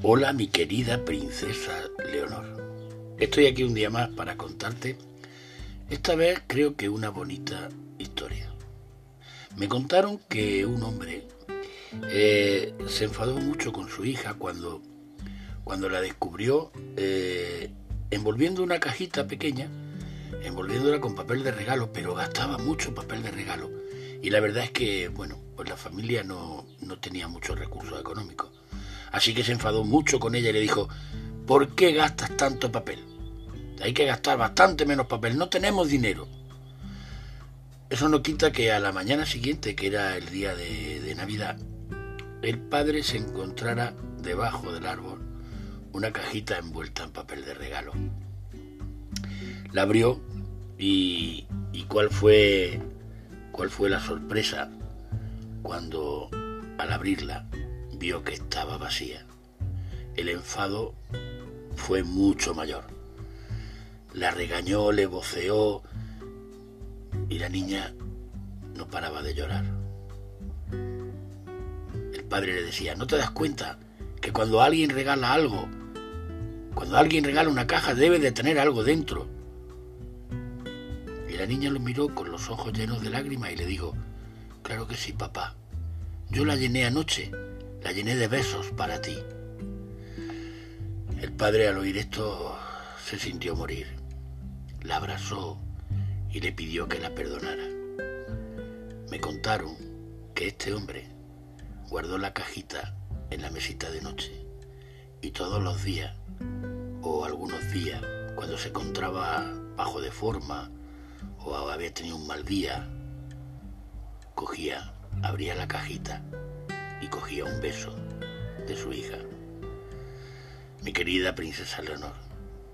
Hola mi querida princesa Leonor. Estoy aquí un día más para contarte, esta vez creo que una bonita historia. Me contaron que un hombre eh, se enfadó mucho con su hija cuando, cuando la descubrió eh, envolviendo una cajita pequeña, envolviéndola con papel de regalo, pero gastaba mucho papel de regalo. Y la verdad es que, bueno, pues la familia no, no tenía muchos recursos económicos. Así que se enfadó mucho con ella y le dijo, ¿por qué gastas tanto papel? Hay que gastar bastante menos papel, no tenemos dinero. Eso no quita que a la mañana siguiente, que era el día de, Navidad, el padre se encontrara debajo del árbol una cajita envuelta en papel de regalo. La abrió y, y cuál fue cuál fue la sorpresa cuando al abrirla vio que estaba vacía. El enfado fue mucho mayor. La regañó, le voceó y la niña no paraba de llorar. El padre le decía, ¿no te das cuenta que cuando alguien regala algo, cuando alguien regala una caja debe de tener algo dentro? Y la niña lo miró con los ojos llenos de lágrimas y le dijo, claro que sí, papá. Yo la llené anoche la llené de besos para ti. El padre al oír esto se sintió morir. La abrazó y le pidió que la perdonara. Me contaron que este hombre guardó la cajita en la mesita de noche y todos los días, o algunos días, cuando se encontraba bajo de forma o había tenido un mal día, cogía, abría la cajita y cogía un beso de su hija. Mi querida princesa Leonor,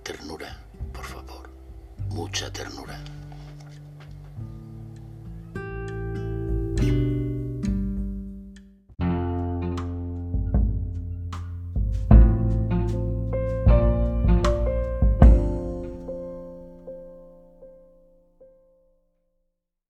ternura, por favor, mucha ternura.